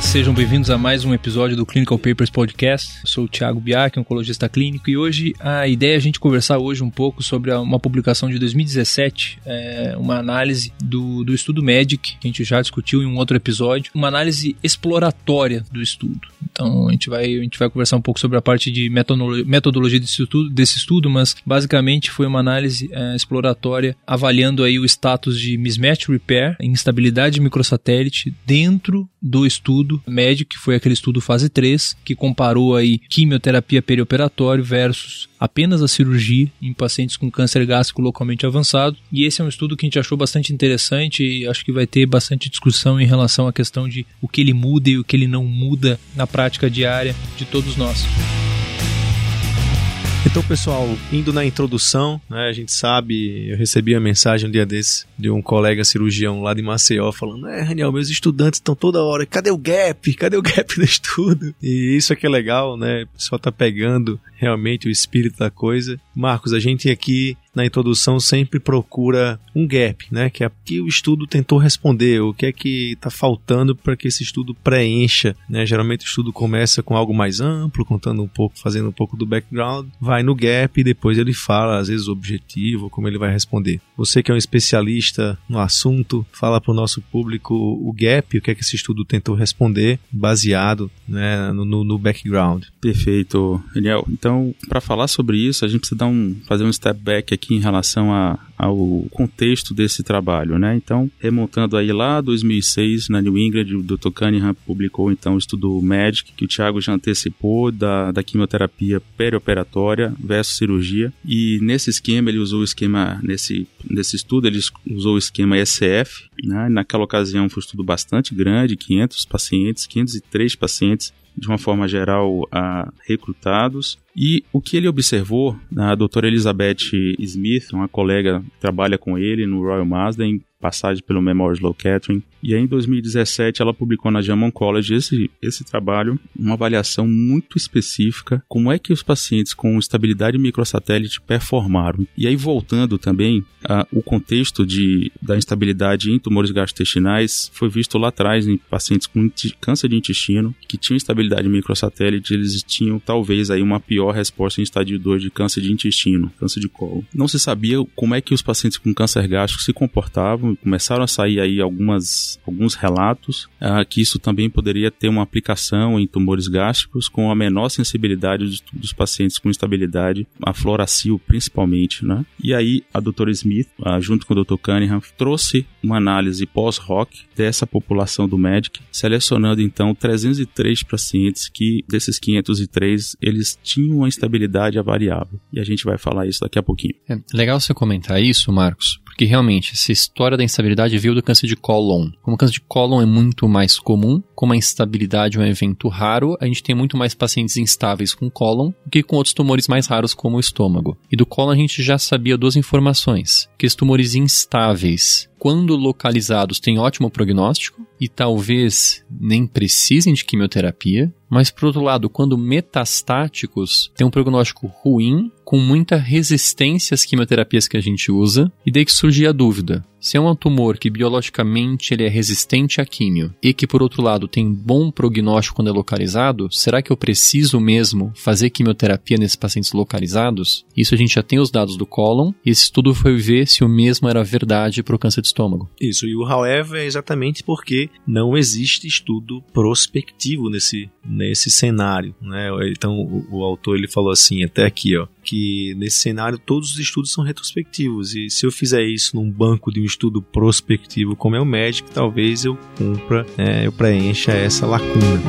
Sejam bem-vindos a mais um episódio do Clinical Papers Podcast. Eu sou o Thiago Biak, oncologista clínico, e hoje a ideia é a gente conversar hoje um pouco sobre uma publicação de 2017, é, uma análise do, do estudo MEDIC, que a gente já discutiu em um outro episódio, uma análise exploratória do estudo. Então a gente vai, a gente vai conversar um pouco sobre a parte de metodologia desse estudo, desse estudo mas basicamente foi uma análise é, exploratória avaliando aí o status de mismatch repair, instabilidade microsatélite dentro do estudo médio, que foi aquele estudo fase 3, que comparou aí quimioterapia perioperatório versus apenas a cirurgia em pacientes com câncer gástrico localmente avançado. E esse é um estudo que a gente achou bastante interessante e acho que vai ter bastante discussão em relação à questão de o que ele muda e o que ele não muda na prática diária de todos nós. Então, pessoal, indo na introdução, né, a gente sabe, eu recebi a mensagem um dia desse de um colega cirurgião lá de Maceió falando: É, Raniel, meus estudantes estão toda hora, cadê o gap? Cadê o gap do estudo? E isso é que é legal, né? O pessoal tá pegando realmente o espírito da coisa. Marcos, a gente aqui na introdução sempre procura um gap, né? Que é que o estudo tentou responder, o que é que está faltando para que esse estudo preencha, né? Geralmente o estudo começa com algo mais amplo, contando um pouco, fazendo um pouco do background, vai no gap e depois ele fala às vezes o objetivo, como ele vai responder. Você que é um especialista no assunto, fala para o nosso público o gap, o que é que esse estudo tentou responder, baseado né, no, no background. Perfeito, Daniel. Então, para falar sobre isso, a gente precisa dar um, fazer um step back aqui em relação a, ao contexto desse trabalho, né? Então, remontando aí lá 2006, na New England, o Dr. Cunningham publicou então o estudo MEDIC, que o Thiago já antecipou, da, da quimioterapia perioperatória versus cirurgia. E nesse esquema, ele usou o esquema, nesse, nesse estudo, ele usou o esquema SF, né? Naquela ocasião foi um estudo bastante grande, 500 pacientes, 503 pacientes, de uma forma geral, a recrutados. E o que ele observou, a doutora Elizabeth Smith, uma colega trabalha com ele no Royal Marsden, passagem pelo Memorial Sloan Kettering. E aí, em 2017, ela publicou na JAMA Oncology esse, esse trabalho, uma avaliação muito específica, como é que os pacientes com estabilidade microsatélite performaram. E aí, voltando também, o contexto de, da instabilidade em tumores gastrointestinais foi visto lá atrás em pacientes com câncer de intestino, que tinham instabilidade microsatélite, eles tinham talvez aí uma pior resposta em estádio 2 de câncer de intestino, câncer de colo. Não se sabia como é que os pacientes com câncer gástrico se comportavam, começaram a sair aí algumas, alguns relatos uh, que isso também poderia ter uma aplicação em tumores gástricos com a menor sensibilidade dos, dos pacientes com instabilidade, a fluoracil principalmente, né? E aí a doutora Smith, uh, junto com o Dr. Cunningham, trouxe uma análise pós-hoc dessa população do MEDIC, selecionando então 303 pacientes que desses 503 eles tinham uma instabilidade avaliável. E a gente vai falar isso daqui a pouquinho. É legal você comentar isso, Marcos, porque realmente essa história da instabilidade veio do câncer de cólon. Como o câncer de cólon é muito mais comum, como a instabilidade é um evento raro, a gente tem muito mais pacientes instáveis com cólon do que com outros tumores mais raros como o estômago. E do cólon a gente já sabia duas informações, que os tumores instáveis quando localizados, têm ótimo prognóstico e talvez nem precisem de quimioterapia, mas por outro lado, quando metastáticos, têm um prognóstico ruim, com muita resistência às quimioterapias que a gente usa, e daí que surge a dúvida. Se é um tumor que biologicamente ele é resistente à químio e que por outro lado tem bom prognóstico quando é localizado, será que eu preciso mesmo fazer quimioterapia nesses pacientes localizados? Isso a gente já tem os dados do cólon e esse estudo foi ver se o mesmo era verdade para o câncer de estômago. Isso, e o however é exatamente porque não existe estudo prospectivo nesse, nesse cenário, né? Então o, o autor ele falou assim até aqui, ó, que nesse cenário todos os estudos são retrospectivos e se eu fizer isso num banco de um estudo prospectivo como é o médico, talvez eu cumpra, é, eu preencha essa lacuna.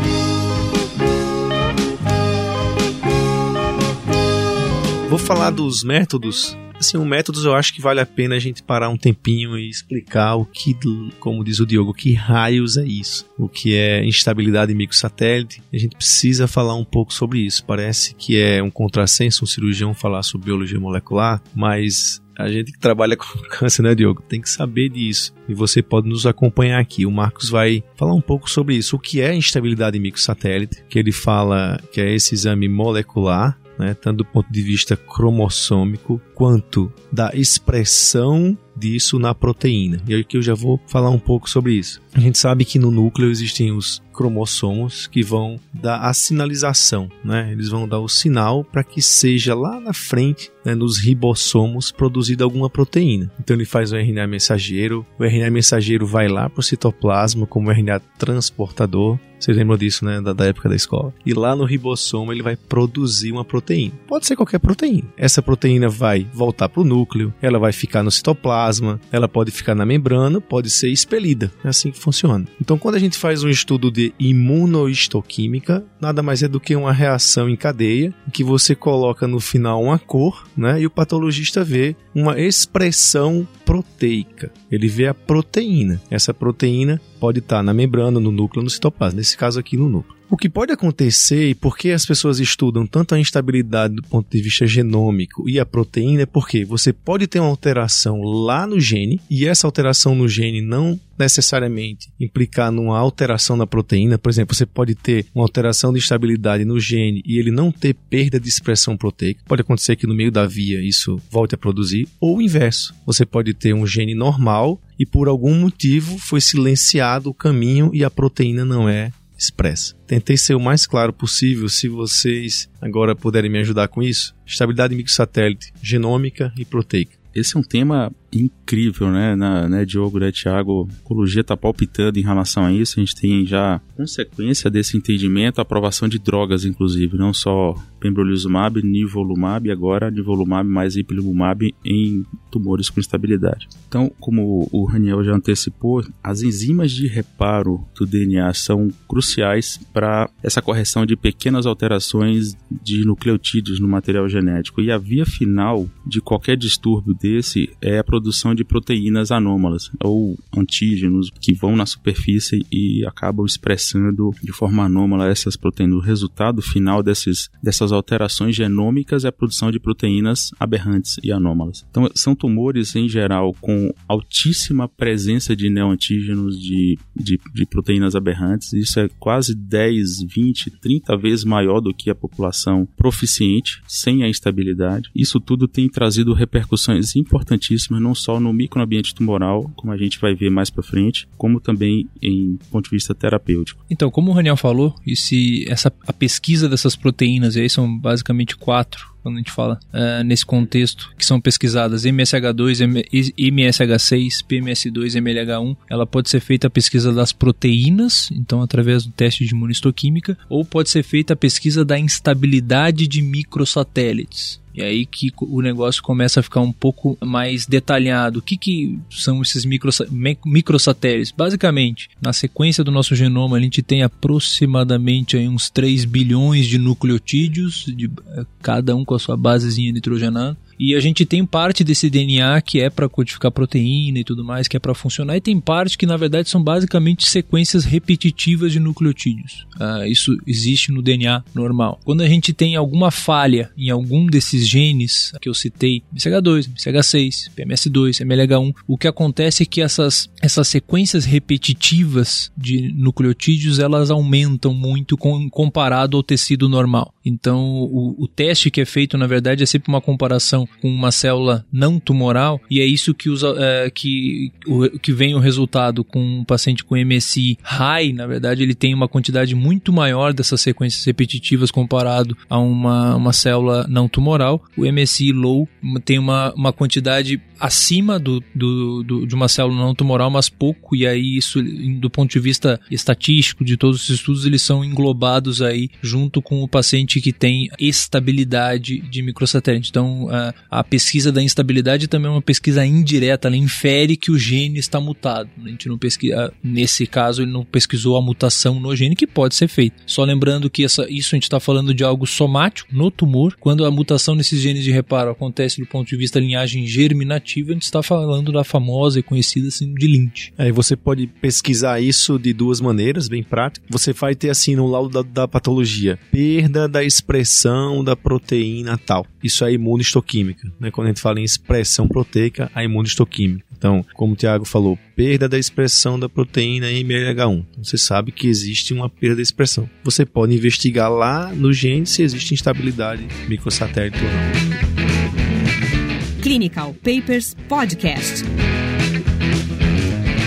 Vou falar dos métodos assim, o métodos eu acho que vale a pena a gente parar um tempinho e explicar o que, como diz o Diogo, que raios é isso, o que é instabilidade microsatélite. A gente precisa falar um pouco sobre isso. Parece que é um contrassenso um cirurgião falar sobre biologia molecular, mas A gente que trabalha com câncer, né, Diogo, tem que saber disso. E você pode nos acompanhar aqui. O Marcos vai falar um pouco sobre isso. O que é instabilidade microsatélite, que ele fala que é esse exame molecular, né, tanto do ponto de vista cromossômico quanto da expressão disso na proteína. E aqui eu já vou falar um pouco sobre isso. A gente sabe que no núcleo existem os cromossomos que vão dar a sinalização, né? Eles vão dar o sinal para que seja lá na frente, né, nos ribossomos, produzida alguma proteína. Então ele faz o RNA mensageiro, o RNA mensageiro vai lá para o citoplasma como RNA transportador. Vocês lembram disso, né? Da, da, época da escola. E lá no ribossomo ele vai produzir uma proteína. Pode ser qualquer proteína. Essa proteína vai voltar para o núcleo, ela vai ficar no citoplasma, ela pode ficar na membrana, pode ser expelida. É assim que funciona. Então, quando a gente faz um estudo de imunohistoquímica, nada mais é do que uma reação em cadeia, que você coloca no final uma cor, né? E o patologista vê uma expressão proteica. Ele vê a proteína. Essa proteína pode estar na membrana, no núcleo, no citoplasma. Nesse caso aqui, no núcleo. O que pode acontecer, e por que as pessoas estudam tanto a instabilidade do ponto de vista genômico e a proteína, é porque você pode ter uma alteração lá no gene, e essa alteração no gene não necessariamente implicar numa alteração na proteína. Por exemplo, você pode ter uma alteração de estabilidade no gene e ele não ter perda de expressão proteica. Pode acontecer que no meio da via isso volte a produzir, ou o inverso. Você pode ter um gene normal e por algum motivo foi silenciado o caminho e a proteína não é expressa. Tentei ser o mais claro possível, se vocês agora puderem me ajudar com isso. Estabilidade microsatélite, genômica e proteica. Esse é um tema incrível, né, na, né Diogo, né, Thiago? A ecologia está palpitando em relação a isso. A gente tem já consequência desse entendimento, a aprovação de drogas, inclusive, não só pembrolizumab, nivolumab, agora nivolumab mais ipilimumab em tumores com instabilidade. Então, como o Raniel já antecipou, as enzimas de reparo do DNA são cruciais para essa correção de pequenas alterações de nucleotídeos no material genético. E a via final de qualquer distúrbio desse é a produção de proteínas anômalas ou antígenos que vão na superfície e acabam expressando de forma anômala essas proteínas. O resultado final desses, dessas alterações genômicas é a produção de proteínas aberrantes e anômalas. Então, são tumores em geral com altíssima presença de neoantígenos de, de, de proteínas aberrantes. Isso é quase 10, 20, 30 vezes maior do que a população proficiente, sem a instabilidade. Isso tudo tem trazido repercussões importantíssimas não só no microambiente tumoral, como a gente vai ver mais para frente, como também em ponto de vista terapêutico. Então, como o Raniel falou, e se essa a pesquisa dessas proteínas, aí são basicamente quatro quando a gente fala uh, nesse contexto, que são pesquisadas MSH2, MSH6, PMS2, MLH1, ela pode ser feita a pesquisa das proteínas, então através do teste de imunistoquímica, ou pode ser feita a pesquisa da instabilidade de microsatélites. E aí que o negócio começa a ficar um pouco mais detalhado. O que, que são esses microsatélites? Basicamente, na sequência do nosso genoma, a gente tem aproximadamente aí uns 3 bilhões de nucleotídeos, de, eh, cada um com a sua basezinha nitrogenada. E a gente tem parte desse DNA que é para codificar proteína e tudo mais, que é para funcionar, e tem parte que na verdade são basicamente sequências repetitivas de nucleotídeos. Uh, isso existe no DNA normal. Quando a gente tem alguma falha em algum desses genes que eu citei, MCH2, MCH6, PMS2, MLH1, o que acontece é que essas, essas sequências repetitivas de nucleotídeos elas aumentam muito com, comparado ao tecido normal. Então, o, o teste que é feito, na verdade, é sempre uma comparação com uma célula não tumoral, e é isso que, usa, é, que, o, que vem o resultado com um paciente com MSI high, na verdade, ele tem uma quantidade muito maior dessas sequências repetitivas comparado a uma, uma célula não tumoral. O MSI low tem uma, uma quantidade acima do, do, do, de uma célula não tumoral, mas pouco, e aí isso, do ponto de vista estatístico de todos os estudos, eles são englobados aí junto com o paciente que tem estabilidade de microsatélite. Então, a, a pesquisa da instabilidade também é uma pesquisa indireta, ela infere que o gene está mutado. A gente não pesquisa, nesse caso, ele não pesquisou a mutação no gene, que pode ser feita. Só lembrando que essa, isso a gente está falando de algo somático no tumor, quando a mutação nesses genes de reparo acontece do ponto de vista da linhagem germinativa a gente está falando da famosa e conhecida assim, de Lynch. É, você pode pesquisar isso de duas maneiras, bem práticas. Você vai ter assim no laudo da, da patologia, perda da expressão da proteína tal. Isso é imunohistoquímica. Né? Quando a gente fala em expressão proteica, a imunohistoquímica. Então, como o Tiago falou, perda da expressão da proteína MLH1. Então, você sabe que existe uma perda da expressão. Você pode investigar lá no gene se existe instabilidade microsatélite ou não. Clinical Papers Podcast.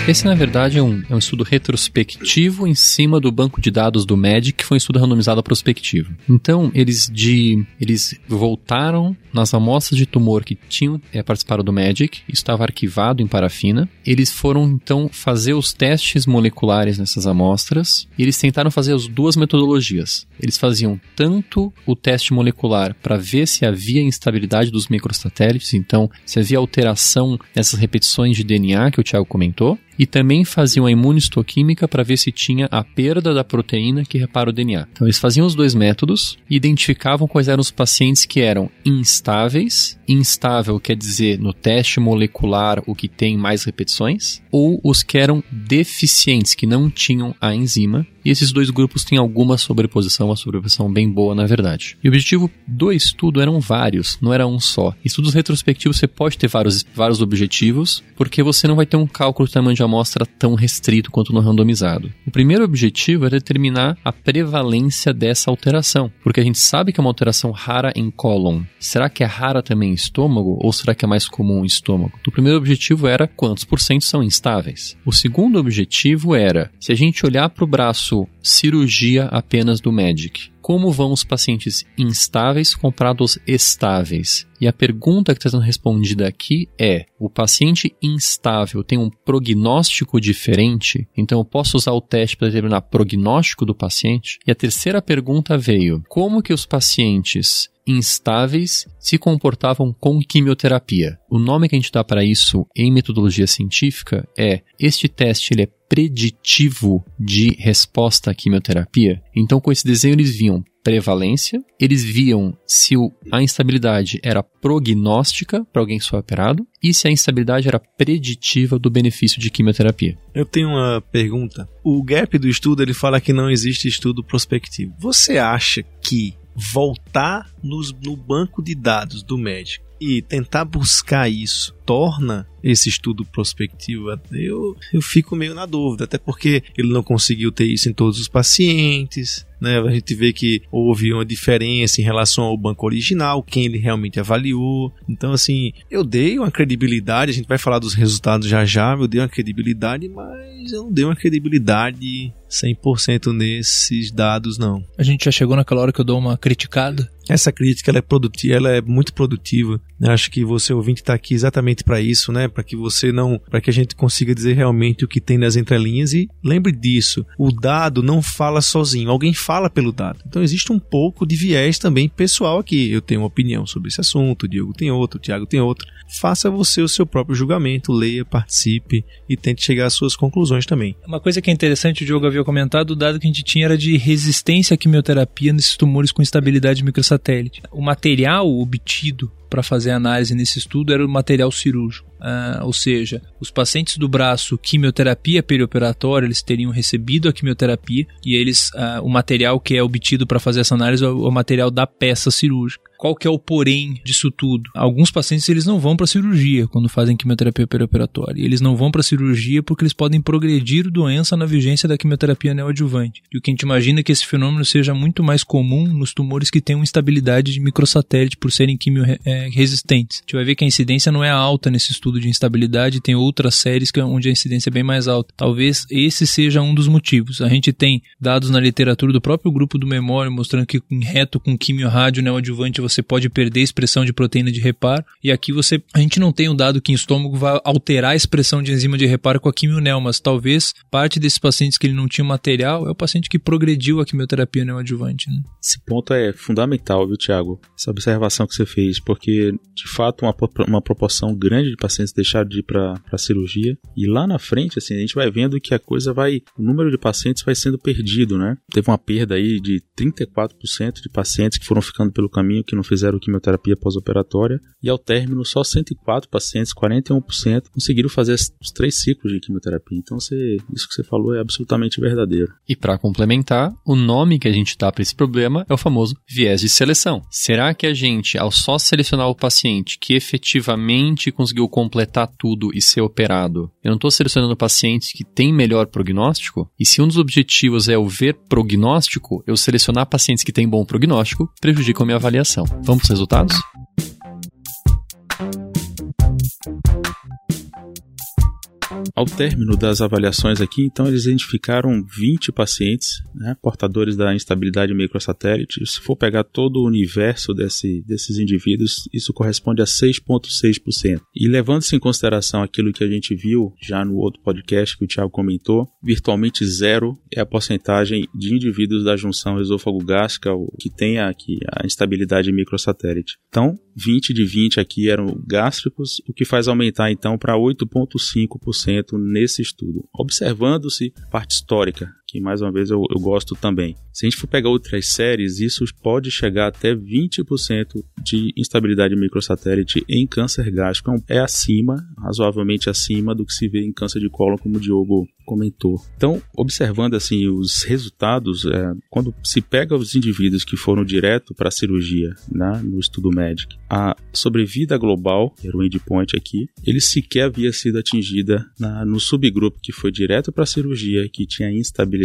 Esse, na verdade, é um, é um estudo retrospectivo em cima do banco de dados do MEDIC, que foi um estudo randomizado prospectivo. Então, eles, de, eles voltaram nas amostras de tumor que tinham é, participado do MEDIC, estava arquivado em parafina. Eles foram, então, fazer os testes moleculares nessas amostras e eles tentaram fazer as duas metodologias. Eles faziam tanto o teste molecular para ver se havia instabilidade dos microsatélites, então, se havia alteração nessas repetições de DNA que o Tiago comentou, e também faziam a imunistoquímica para ver se tinha a perda da proteína que repara o DNA. Então eles faziam os dois métodos e identificavam quais eram os pacientes que eram instáveis, instável quer dizer no teste molecular o que tem mais repetições, ou os que eram deficientes, que não tinham a enzima, e esses dois grupos têm alguma sobreposição, uma sobreposição bem boa, na verdade. E o objetivo do estudo eram vários, não era um só. Estudos retrospectivos você pode ter vários, vários objetivos, porque você não vai ter um cálculo de tamanho de amostra tão restrito quanto no randomizado. O primeiro objetivo é determinar a prevalência dessa alteração, porque a gente sabe que é uma alteração rara em cólon. Será que é rara também em estômago ou será que é mais comum em estômago? O primeiro objetivo era quantos por cento são instáveis. O segundo objetivo era, se a gente olhar para o braço cirurgia apenas do MEDIC. Como vão os pacientes instáveis comparados estáveis? E a pergunta que está sendo respondida aqui é: o paciente instável tem um prognóstico diferente? Então eu posso usar o teste para determinar prognóstico do paciente? E a terceira pergunta veio: como que os pacientes instáveis se comportavam com quimioterapia. O nome que a gente dá para isso em metodologia científica é este teste ele é preditivo de resposta à quimioterapia. Então, com esse desenho, eles viam prevalência, eles viam se a instabilidade era prognóstica para alguém que foi operado e se a instabilidade era preditiva do benefício de quimioterapia. Eu tenho uma pergunta. O gap do estudo ele fala que não existe estudo prospectivo. Você acha que voltar nos, no banco de dados do médico e tentar buscar isso torna esse estudo prospectivo, eu, eu fico meio na dúvida, até porque ele não conseguiu ter isso em todos os pacientes, né? A gente vê que houve uma diferença em relação ao banco original, quem ele realmente avaliou. Então, assim, eu dei uma credibilidade, a gente vai falar dos resultados já já, eu dei uma credibilidade, mas eu não dei uma credibilidade 100% nesses dados, não. A gente já chegou naquela hora que eu dou uma criticada? Essa crítica ela é produtiva, ela é muito produtiva. Acho que você ouvinte está aqui exatamente para isso, né? Para que você não, para que a gente consiga dizer realmente o que tem nas entrelinhas e lembre disso. O dado não fala sozinho, alguém fala pelo dado. Então existe um pouco de viés também pessoal aqui. Eu tenho uma opinião sobre esse assunto, o Diego tem outro, o Tiago tem outra. Faça você o seu próprio julgamento, leia, participe e tente chegar às suas conclusões também. Uma coisa que é interessante, o Diogo havia comentado, o dado que a gente tinha era de resistência à quimioterapia nesses tumores com instabilidade microsatélite. O material obtido para fazer análise nesse estudo era o material cirúrgico. Uh, ou seja, os pacientes do braço quimioterapia perioperatória, eles teriam recebido a quimioterapia e eles, uh, o material que é obtido para fazer essa análise é o material da peça cirúrgica. Qual que é o porém disso tudo? Alguns pacientes eles não vão para cirurgia quando fazem quimioterapia perioperatória. Eles não vão para cirurgia porque eles podem progredir doença na vigência da quimioterapia neoadjuvante. E o que a gente imagina é que esse fenômeno seja muito mais comum nos tumores que têm uma instabilidade de microsatélite por serem quimio resistentes. A gente vai ver que a incidência não é alta nesse estudo de instabilidade, tem outras séries que, é onde a incidência é bem mais alta. Talvez esse seja um dos motivos. A gente tem dados na literatura do próprio grupo do Memória mostrando que em reto com quimio rádio neoadjuvante você pode perder a expressão de proteína de reparo. E aqui você, a gente não tem um dado que em estômago vai alterar a expressão de enzima de reparo com a quimionel, mas talvez parte desses pacientes que ele não tinha material é o paciente que progrediu a quimioterapia neoadjuvante. Né? Esse ponto é fundamental, viu, Tiago? Essa observação que você fez, porque de fato uma, uma proporção grande de pacientes deixaram de ir para a cirurgia e lá na frente, assim, a gente vai vendo que a coisa vai, o número de pacientes vai sendo perdido, né? Teve uma perda aí de 34% de pacientes que foram ficando pelo caminho que não fizeram quimioterapia pós-operatória, e ao término, só 104 pacientes, 41%, conseguiram fazer os três ciclos de quimioterapia. Então, você, isso que você falou é absolutamente verdadeiro. E para complementar, o nome que a gente dá para esse problema é o famoso viés de seleção. Será que a gente, ao só selecionar o paciente que efetivamente conseguiu completar tudo e ser operado, eu não estou selecionando pacientes que têm melhor prognóstico? E se um dos objetivos é o ver prognóstico, eu selecionar pacientes que têm bom prognóstico prejudica a minha avaliação. Vamos para os resultados? Ao término das avaliações aqui, então eles identificaram 20 pacientes né, portadores da instabilidade microsatélite. Se for pegar todo o universo desse, desses indivíduos, isso corresponde a 6,6%. E levando-se em consideração aquilo que a gente viu já no outro podcast que o Thiago comentou, virtualmente zero é a porcentagem de indivíduos da junção esôfago-gástrica que tem aqui a instabilidade microsatélite. Então, 20 de 20 aqui eram gástricos, o que faz aumentar então para 8,5% nesse estudo. Observando-se parte histórica, que mais uma vez eu, eu, gosto também. Se a gente for pegar outras séries, isso pode chegar até 20% de instabilidade microsatélite em câncer gástrico. É acima, razoavelmente acima do que se vê em câncer de cólon, como o Diogo comentou. Então, observando assim os resultados, é, quando se pega os indivíduos que foram direto para a cirurgia né, no estudo médico, a sobrevida global, que era o endpoint aqui, ele sequer havia sido atingida na, no subgrupo que foi direto para a cirurgia, que tinha instabilidade.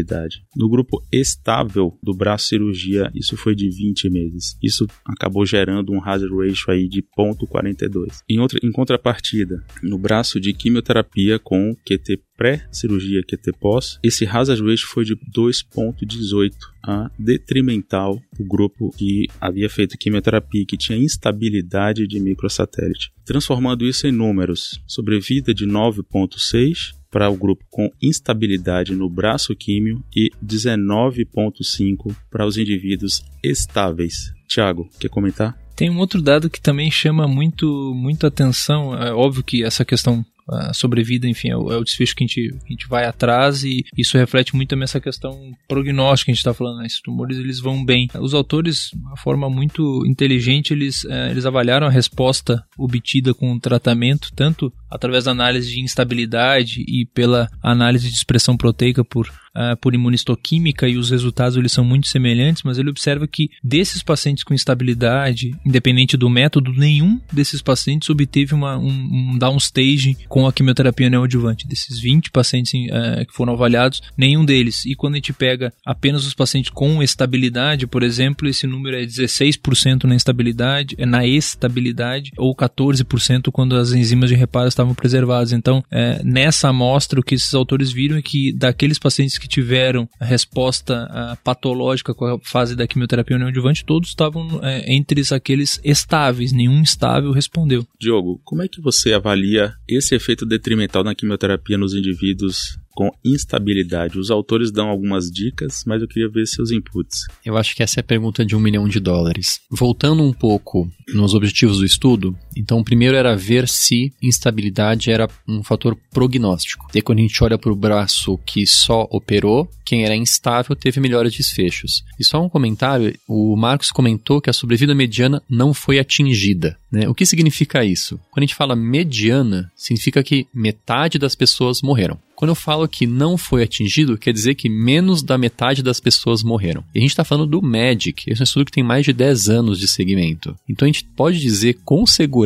No grupo estável do braço cirurgia, isso foi de 20 meses. Isso acabou gerando um hazard ratio aí de 0.42. Em, outra, em contrapartida, no braço de quimioterapia com QT pré-cirurgia QT pós, esse hazard ratio foi de 2.18 a detrimental o grupo que havia feito quimioterapia que tinha instabilidade de microsatélite, transformando isso em números: sobrevida de 9.6 para o grupo com instabilidade no braço químio e 19.5 para os indivíduos estáveis. Tiago, quer comentar? Tem um outro dado que também chama muito, muito atenção. É óbvio que essa questão a sobrevida, enfim, é o, é o desfecho que a, gente, a gente vai atrás e isso reflete muito também essa questão prognóstica que a gente está falando, né? esses tumores eles vão bem. Os autores, de uma forma muito inteligente, eles, é, eles avaliaram a resposta obtida com o tratamento, tanto através da análise de instabilidade e pela análise de expressão proteica por uh, por imunistoquímica e os resultados eles são muito semelhantes, mas ele observa que desses pacientes com instabilidade, independente do método, nenhum desses pacientes obteve uma, um, um downstage com a quimioterapia neoadjuvante. Desses 20 pacientes uh, que foram avaliados, nenhum deles. E quando a gente pega apenas os pacientes com estabilidade, por exemplo, esse número é 16% na estabilidade, é na estabilidade, ou 14% quando as enzimas de reparo estavam preservadas. Então, é, nessa amostra, o que esses autores viram é que daqueles pacientes que que tiveram a resposta patológica com a fase da quimioterapia neoadjuvante, todos estavam é, entre aqueles estáveis, nenhum estável respondeu. Diogo, como é que você avalia esse efeito detrimental na quimioterapia nos indivíduos com instabilidade. Os autores dão algumas dicas, mas eu queria ver seus inputs. Eu acho que essa é a pergunta de um milhão de dólares. Voltando um pouco nos objetivos do estudo, então o primeiro era ver se instabilidade era um fator prognóstico. E quando a gente olha para o braço que só operou, quem era instável teve melhores desfechos. E só um comentário, o Marcos comentou que a sobrevida mediana não foi atingida. Né? O que significa isso? Quando a gente fala mediana, significa que metade das pessoas morreram. Quando eu falo que não foi atingido, quer dizer que menos da metade das pessoas morreram. E a gente está falando do MAGIC, esse é um estudo que tem mais de 10 anos de segmento. Então a gente pode dizer com segurança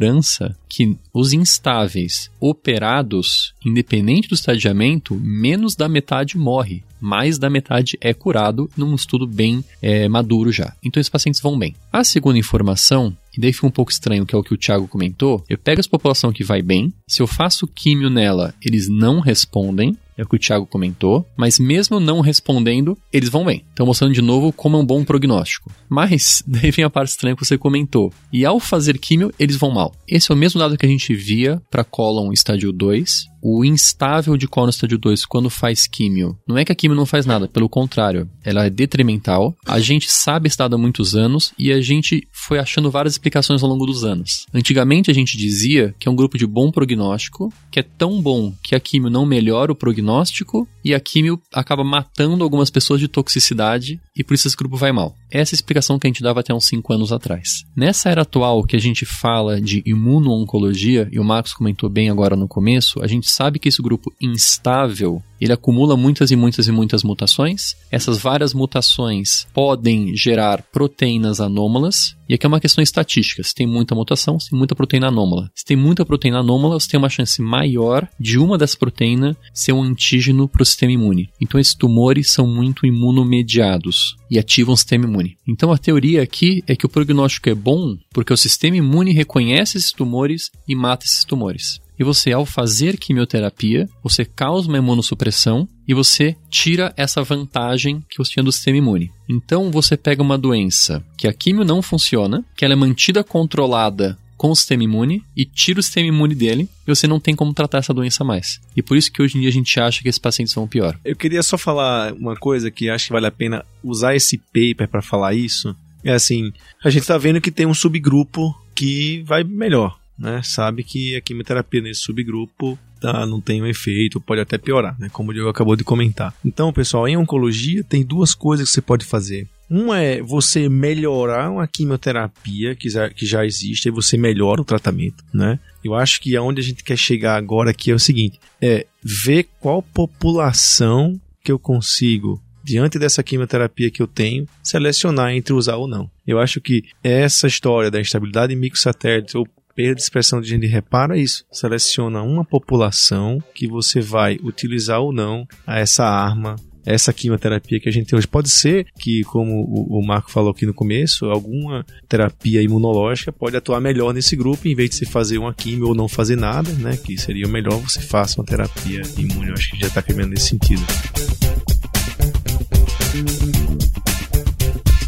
que os instáveis operados, independente do estadiamento, menos da metade morre mais da metade é curado num estudo bem é, maduro já. Então esses pacientes vão bem. A segunda informação, e daí fica um pouco estranho, que é o que o Thiago comentou, eu pego essa população que vai bem, se eu faço químio nela, eles não respondem, é o que o Thiago comentou, mas mesmo não respondendo, eles vão bem. Então mostrando de novo como é um bom prognóstico. Mas, daí vem a parte estranha que você comentou. E ao fazer químio, eles vão mal. Esse é o mesmo dado que a gente via para Colon estádio 2, o instável de colo no estádio 2 quando faz químio, não é que a químio não faz nada, pelo contrário, ela é detrimental. A gente sabe dado há muitos anos e a gente foi achando várias explicações ao longo dos anos. Antigamente a gente dizia que é um grupo de bom prognóstico, que é tão bom que a químio não melhora o prognóstico e a químio acaba matando algumas pessoas de toxicidade e por isso esse grupo vai mal. Essa é explicação que a gente dava até uns 5 anos atrás. Nessa era atual que a gente fala de imuno-oncologia, e o Marcos comentou bem agora no começo, a gente sabe que esse grupo instável ele acumula muitas e muitas e muitas mutações. Essas várias mutações podem gerar proteínas anômalas. E aqui é uma questão estatística. Se tem muita mutação, se tem muita proteína anômala. Se tem muita proteína anômala, você tem uma chance maior de uma dessas proteínas ser um antígeno para o sistema imune. Então esses tumores são muito imunomediados e ativam o sistema imune. Então a teoria aqui é que o prognóstico é bom porque o sistema imune reconhece esses tumores e mata esses tumores. E você, ao fazer quimioterapia, você causa uma imunossupressão e você tira essa vantagem que você tinha do sistema imune. Então você pega uma doença que a quimio não funciona, que ela é mantida controlada com o sistema imune e tira o sistema imune dele e você não tem como tratar essa doença mais. E por isso que hoje em dia a gente acha que esses pacientes vão pior. Eu queria só falar uma coisa que acho que vale a pena usar esse paper para falar isso. É assim, a gente está vendo que tem um subgrupo que vai melhor né, sabe que a quimioterapia nesse subgrupo tá, não tem um efeito, pode até piorar, né, como o Diego acabou de comentar. Então, pessoal, em oncologia tem duas coisas que você pode fazer. Uma é você melhorar uma quimioterapia que já, que já existe e você melhora o tratamento, né? Eu acho que aonde a gente quer chegar agora aqui é o seguinte, é ver qual população que eu consigo diante dessa quimioterapia que eu tenho, selecionar entre usar ou não. Eu acho que essa história da instabilidade microsatélite ou perda de expressão de gene repara isso. Seleciona uma população que você vai utilizar ou não a essa arma essa quimioterapia que a gente tem hoje. Pode ser que, como o, Marco falou aqui no começo, alguma terapia imunológica pode atuar melhor nesse grupo, em vez de você fazer uma quimio ou não fazer nada, né? Que seria melhor você faça uma terapia imune. Eu acho que já está caminhando nesse sentido.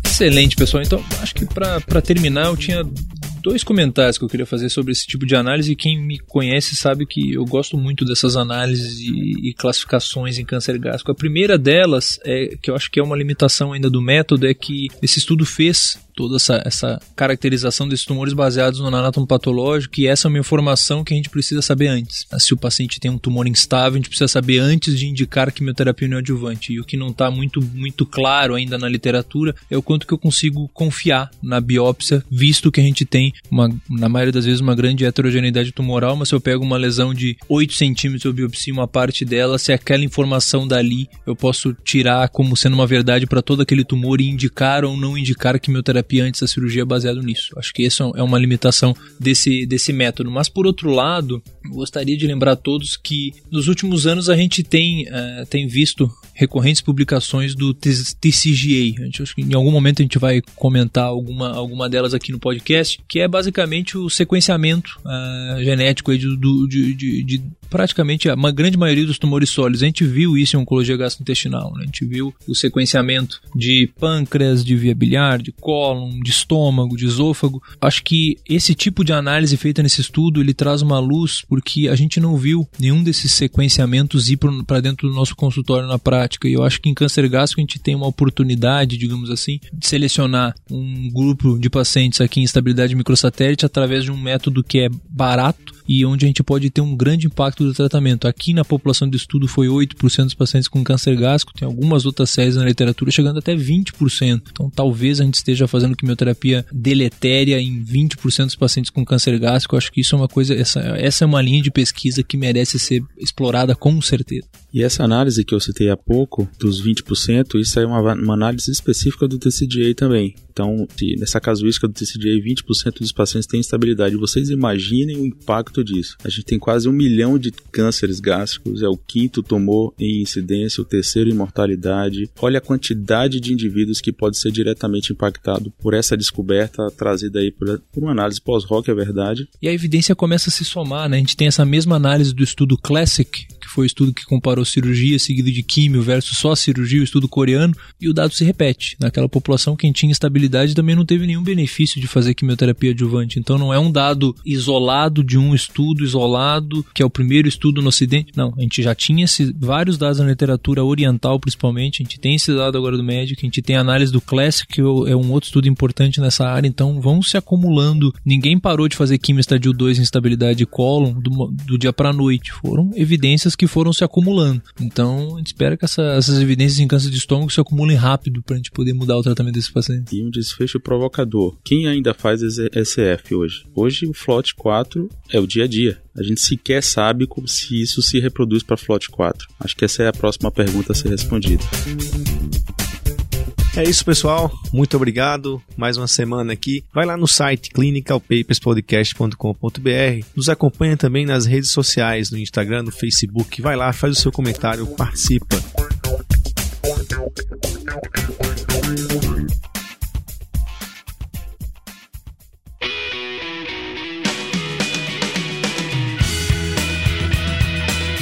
Excelente, pessoal. Então, acho que para terminar, eu tinha dois comentários que eu queria fazer sobre esse tipo de análise. Quem me conhece sabe que eu gosto muito dessas análises e, e, classificações em câncer gástrico. A primeira delas, é que eu acho que é uma limitação ainda do método, é que esse estudo fez toda essa, essa caracterização desses tumores baseados no anátomo patológico e essa é uma informação que a gente precisa saber antes. Se o paciente tem um tumor instável, a gente precisa saber antes de indicar quimioterapia neoadjuvante. E o que não está muito, muito claro ainda na literatura é o quanto que eu consigo confiar na biópsia, visto que a gente tem, uma, na maioria das vezes, uma grande heterogeneidade tumoral, mas se eu pego uma lesão de 8 centímetros, eu biopsia uma parte dela, se aquela informação dali eu posso tirar como sendo uma verdade para todo aquele tumor e indicar ou não indicar quimioterapia antes da cirurgia baseado nisso. Acho que essa é uma limitação desse, desse método. Mas por outro lado, gostaria de lembrar a todos que nos últimos anos a gente tem, uh, tem visto recorrentes publicações do TCGA. Gente, acho que em algum momento a gente vai comentar alguma, alguma delas aqui no podcast, que é basicamente o sequenciamento uh, genético de, de, de, de, praticamente a grande maioria dos tumores sólidos. A gente viu isso em oncologia gastrointestinal. Né? A gente viu o sequenciamento de pâncreas, de via biliar, de cólon, de estômago, de esôfago. Acho que esse tipo de análise feita nesse estudo ele traz uma luz porque a gente não viu nenhum desses sequenciamentos ir para dentro do nosso consultório na prática prática. E eu acho que em câncer gástrico a gente tem uma oportunidade, digamos assim, de selecionar um grupo de pacientes aqui em estabilidade microsatélite através de um método que é barato e onde a gente pode ter um grande impacto do tratamento. Aqui na população de estudo foi 8% dos pacientes com câncer gástrico, tem algumas outras séries na literatura chegando até 20%. Então talvez a gente esteja fazendo quimioterapia deletéria em 20% dos pacientes com câncer gástrico. Eu acho que isso é uma coisa, essa, essa é uma linha de pesquisa que merece ser explorada com certeza. E essa análise que eu citei há pouco, dos 20%, isso é uma, uma análise específica do TCGA também. Então, nessa casuística do TCGA, 20% dos pacientes têm estabilidade. Vocês imaginem o impacto disso. A gente tem quase um milhão de cânceres gástricos, é o quinto tumor em incidência, o terceiro em mortalidade. Olha a quantidade de indivíduos que pode ser diretamente impactado por essa descoberta trazida aí por, por uma análise pós-rock, é verdade. E a evidência começa a se somar, né? A gente tem essa mesma análise do estudo Classic, foi o estudo que comparou cirurgia seguido de químio versus só cirurgia, o estudo coreano, e o dado se repete. Naquela população, quem tinha estabilidade também não teve nenhum benefício de fazer quimioterapia adjuvante. Então não é um dado isolado de um estudo isolado, que é o primeiro estudo no Ocidente. Não, a gente já tinha esse, vários dados na literatura oriental, principalmente. A gente tem esse dado agora do médico, a gente tem a análise do Classic, que é um outro estudo importante nessa área. Então vão se acumulando. Ninguém parou de fazer quimio estadio 2 em estabilidade de cólon do, do dia para noite. Foram evidências que que foram se acumulando. Então, a gente espera que essa, essas evidências em câncer de estômago se acumulem rápido para a gente poder mudar o tratamento desses pacientes. E um desfecho provocador. Quem ainda faz SF hoje? Hoje o FLOT 4 é o dia a dia. A gente sequer sabe se isso se reproduz para FLOT 4. Acho que essa é a próxima pergunta a ser respondida. É isso, pessoal. Muito obrigado. Mais uma semana aqui. Vai lá no site clinicalpaperspodcast.com.br. Nos acompanha também nas redes sociais, no Instagram, no Facebook. Vai lá, faz o seu comentário, participa.